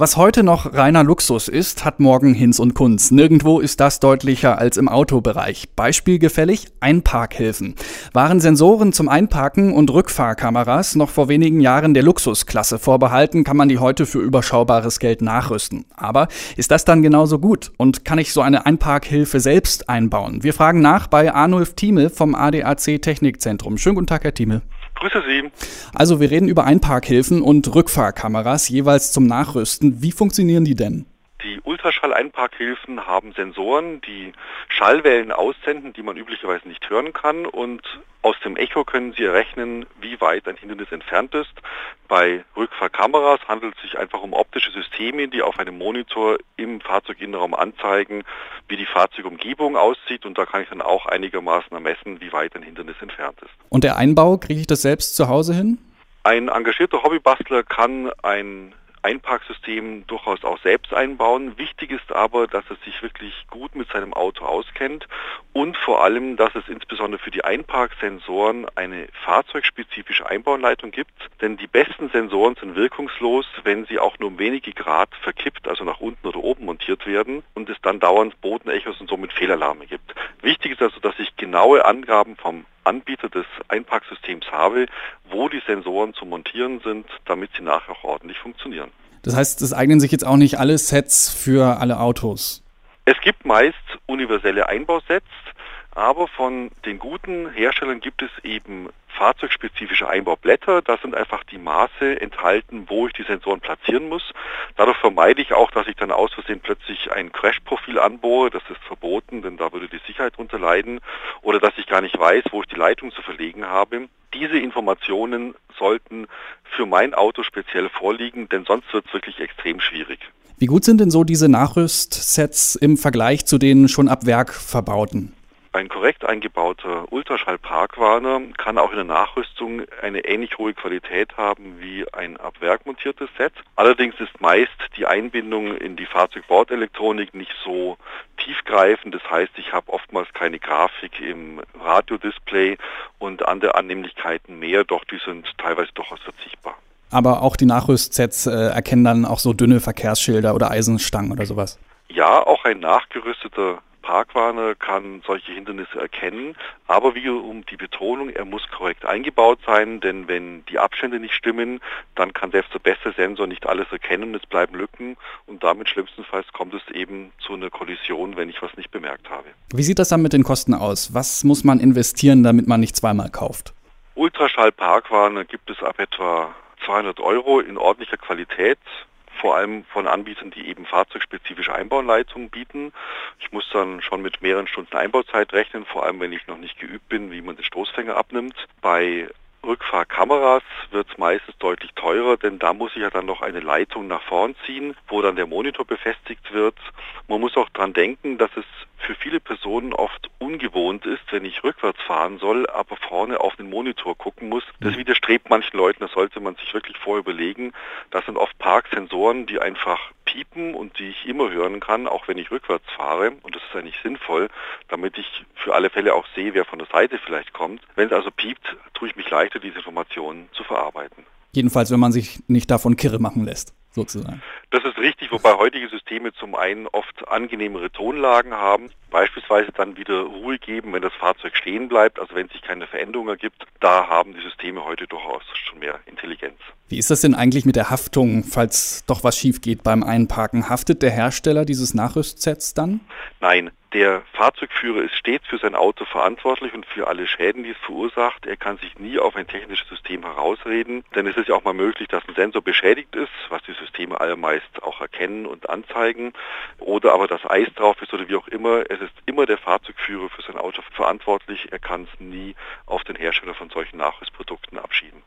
Was heute noch reiner Luxus ist, hat morgen Hinz und Kunz. Nirgendwo ist das deutlicher als im Autobereich. Beispielgefällig Einparkhilfen. Waren Sensoren zum Einparken und Rückfahrkameras noch vor wenigen Jahren der Luxusklasse vorbehalten, kann man die heute für überschaubares Geld nachrüsten. Aber ist das dann genauso gut? Und kann ich so eine Einparkhilfe selbst einbauen? Wir fragen nach bei Arnulf Thieme vom ADAC Technikzentrum. Schönen guten Tag, Herr Thieme. Grüße Sie. Also wir reden über Einparkhilfen und Rückfahrkameras jeweils zum Nachrüsten. Wie funktionieren die denn? Ultraschall-Einparkhilfen haben Sensoren, die Schallwellen aussenden, die man üblicherweise nicht hören kann und aus dem Echo können Sie errechnen, wie weit ein Hindernis entfernt ist. Bei Rückfahrkameras handelt es sich einfach um optische Systeme, die auf einem Monitor im Fahrzeuginnenraum anzeigen, wie die Fahrzeugumgebung aussieht und da kann ich dann auch einigermaßen ermessen, wie weit ein Hindernis entfernt ist. Und der Einbau, kriege ich das selbst zu Hause hin? Ein engagierter Hobbybastler kann ein Einparksystem durchaus auch selbst einbauen. Wichtig ist aber, dass er sich wirklich gut mit seinem Auto auskennt und vor allem, dass es insbesondere für die Einparksensoren eine fahrzeugspezifische Einbauanleitung gibt. Denn die besten Sensoren sind wirkungslos, wenn sie auch nur um wenige Grad verkippt, also nach unten oder oben montiert werden und es dann dauernd Bodenechos und somit Fehlalarme gibt. Wichtig ist also, dass ich genaue Angaben vom Anbieter des Einparksystems habe, wo die Sensoren zu montieren sind, damit sie nachher auch ordentlich funktionieren. Das heißt, es eignen sich jetzt auch nicht alle Sets für alle Autos. Es gibt meist universelle Einbausets, aber von den guten Herstellern gibt es eben fahrzeugspezifische Einbaublätter. Da sind einfach die Maße enthalten, wo ich die Sensoren platzieren muss. Dadurch vermeide ich auch, dass ich dann aus Versehen plötzlich ein Crash-Profil anbohre. Das ist verboten, denn da würde die Sicherheit drunter leiden. Oder dass ich gar nicht weiß, wo ich die Leitung zu verlegen habe. Diese Informationen sollten für mein Auto speziell vorliegen, denn sonst wird es wirklich extrem schwierig. Wie gut sind denn so diese Nachrüstsets im Vergleich zu den schon ab Werk verbauten? Ein korrekt eingebauter Ultraschall-Parkwarner kann auch in der Nachrüstung eine ähnlich hohe Qualität haben wie ein ab Werk montiertes Set. Allerdings ist meist die Einbindung in die Fahrzeugbautelektronik nicht so tiefgreifend. Das heißt, ich habe oftmals keine Grafik im Radiodisplay und andere Annehmlichkeiten mehr, doch die sind teilweise durchaus verzichtbar. Aber auch die Nachrüstsets äh, erkennen dann auch so dünne Verkehrsschilder oder Eisenstangen oder sowas. Ja, auch ein nachgerüsteter Parkwarner kann solche Hindernisse erkennen, aber wie um die Betonung, er muss korrekt eingebaut sein, denn wenn die Abstände nicht stimmen, dann kann selbst der beste Sensor nicht alles erkennen, es bleiben Lücken und damit schlimmstenfalls kommt es eben zu einer Kollision, wenn ich was nicht bemerkt habe. Wie sieht das dann mit den Kosten aus? Was muss man investieren, damit man nicht zweimal kauft? Ultraschall-Parkwarner gibt es ab etwa 200 Euro in ordentlicher Qualität vor allem von Anbietern, die eben fahrzeugspezifische Einbauleitungen bieten. Ich muss dann schon mit mehreren Stunden Einbauzeit rechnen, vor allem wenn ich noch nicht geübt bin, wie man den Stoßfänger abnimmt. Bei Rückfahrkameras wird es meistens deutlich teurer, denn da muss ich ja dann noch eine Leitung nach vorn ziehen, wo dann der Monitor befestigt wird. Man muss auch dran denken, dass es für viele Personen oft ungewohnt ist, wenn ich rückwärts fahren soll, aber vorne auf den Monitor gucken muss. Das mhm. widerstrebt manchen Leuten, das sollte man sich wirklich vorher überlegen. Das sind oft Parksensoren, die einfach piepen und die ich immer hören kann, auch wenn ich rückwärts fahre. Und das ist eigentlich sinnvoll, damit ich für alle Fälle auch sehe, wer von der Seite vielleicht kommt. Wenn es also piept, tue ich mich leichter, diese Informationen zu verarbeiten. Jedenfalls, wenn man sich nicht davon kirre machen lässt sozusagen. Das ist richtig, wobei heutige Systeme zum einen oft angenehmere Tonlagen haben, beispielsweise dann wieder Ruhe geben, wenn das Fahrzeug stehen bleibt, also wenn sich keine Veränderung ergibt. Da haben die Systeme heute durchaus schon mehr Intelligenz. Wie ist das denn eigentlich mit der Haftung, falls doch was schief geht beim Einparken? Haftet der Hersteller dieses Nachrüstsets dann? Nein, der Fahrzeugführer ist stets für sein Auto verantwortlich und für alle Schäden, die es verursacht. Er kann sich nie auf ein technisches System herausreden, denn es ist ja auch mal möglich, dass ein Sensor beschädigt ist, was die Systeme allermeist auch erkennen und anzeigen, oder aber das Eis drauf ist oder wie auch immer. Es ist immer der Fahrzeugführer für sein Auto verantwortlich. Er kann es nie auf den Hersteller von solchen Nachrüstprodukten abschieben.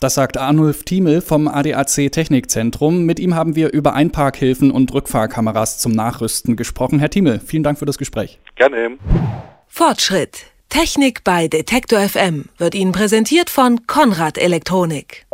Das sagt Arnulf Thiemel vom ADAC Technikzentrum. Mit ihm haben wir über Einparkhilfen und Rückfahrkameras zum Nachrüsten gesprochen. Herr Thiemel, vielen Dank für das Gespräch. Gerne. Fortschritt. Technik bei Detektor FM wird Ihnen präsentiert von Konrad Elektronik.